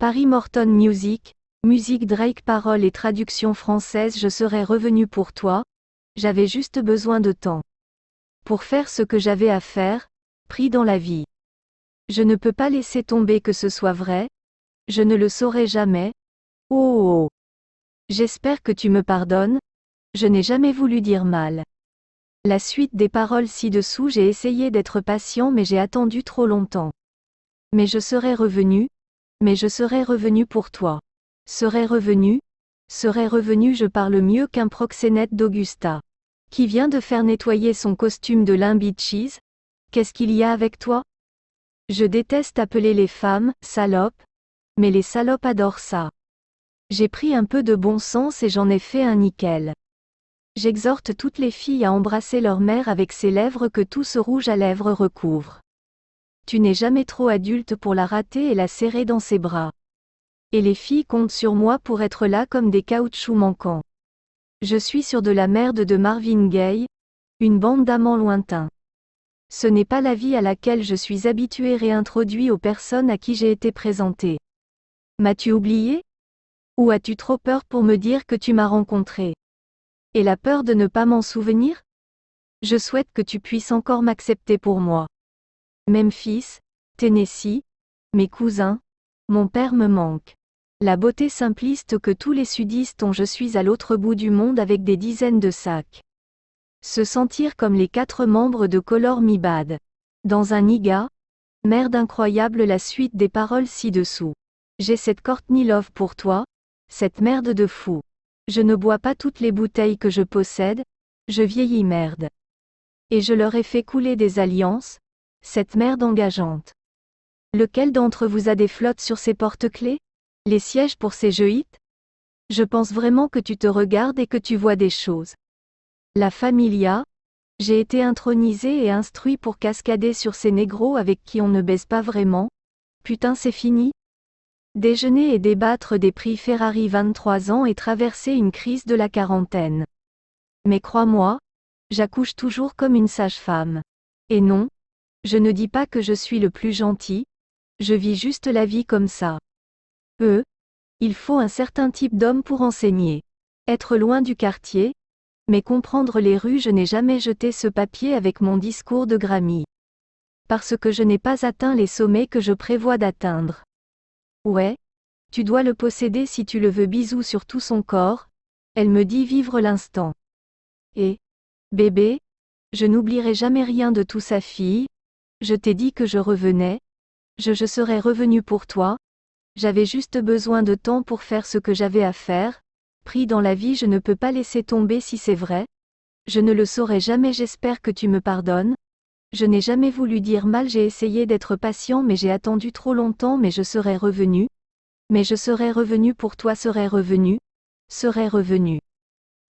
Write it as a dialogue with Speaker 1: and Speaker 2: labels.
Speaker 1: Paris Morton Music, musique Drake paroles et traduction française Je serais revenu pour toi, j'avais juste besoin de temps. Pour faire ce que j'avais à faire, pris dans la vie. Je ne peux pas laisser tomber que ce soit vrai, je ne le saurai jamais. Oh oh oh. J'espère que tu me pardonnes, je n'ai jamais voulu dire mal. La suite des paroles ci-dessous J'ai essayé d'être patient mais j'ai attendu trop longtemps. Mais je serai revenu, mais je serai revenu pour toi. Serai revenu, serai revenu je parle mieux qu'un proxénète d'Augusta. Qui vient de faire nettoyer son costume de lin cheese? Qu'est-ce qu'il y a avec toi? Je déteste appeler les femmes, salopes, mais les salopes adorent ça. J'ai pris un peu de bon sens et j'en ai fait un nickel. J'exhorte toutes les filles à embrasser leur mère avec ses lèvres que tout ce rouge à lèvres recouvre. Tu n'es jamais trop adulte pour la rater et la serrer dans ses bras. Et les filles comptent sur moi pour être là comme des caoutchoucs manquants. Je suis sur de la merde de Marvin Gaye, une bande d'amants lointains. Ce n'est pas la vie à laquelle je suis habitué réintroduit aux personnes à qui j'ai été présenté. M'as-tu oublié? Ou as-tu trop peur pour me dire que tu m'as rencontré et la peur de ne pas m'en souvenir? Je souhaite que tu puisses encore m'accepter pour moi. Memphis, Tennessee, mes cousins, mon père me manque. La beauté simpliste que tous les sudistes ont je suis à l'autre bout du monde avec des dizaines de sacs. Se sentir comme les quatre membres de Color Mi Bad. Dans un niga, merde incroyable la suite des paroles ci-dessous. J'ai cette Courtney Love pour toi, cette merde de fou. Je ne bois pas toutes les bouteilles que je possède, je vieillis merde. Et je leur ai fait couler des alliances, cette merde engageante. Lequel d'entre vous a des flottes sur ses porte-clés Les sièges pour ces jeux Je pense vraiment que tu te regardes et que tu vois des choses. La familia J'ai été intronisé et instruit pour cascader sur ces négros avec qui on ne baisse pas vraiment. Putain c'est fini Déjeuner et débattre des prix Ferrari 23 ans et traverser une crise de la quarantaine. Mais crois-moi, j'accouche toujours comme une sage-femme. Et non, je ne dis pas que je suis le plus gentil, je vis juste la vie comme ça. Euh, il faut un certain type d'homme pour enseigner. Être loin du quartier, mais comprendre les rues je n'ai jamais jeté ce papier avec mon discours de Grammy. Parce que je n'ai pas atteint les sommets que je prévois d'atteindre. Ouais. Tu dois le posséder si tu le veux bisous sur tout son corps. Elle me dit vivre l'instant. Et, bébé, je n'oublierai jamais rien de tout sa fille. Je t'ai dit que je revenais. Je je serais revenu pour toi. J'avais juste besoin de temps pour faire ce que j'avais à faire. Pris dans la vie je ne peux pas laisser tomber si c'est vrai. Je ne le saurai jamais j'espère que tu me pardonnes. Je n'ai jamais voulu dire mal, j'ai essayé d'être patient mais j'ai attendu trop longtemps mais je serai revenu. Mais je serai revenu pour toi serai revenu. Serai revenu.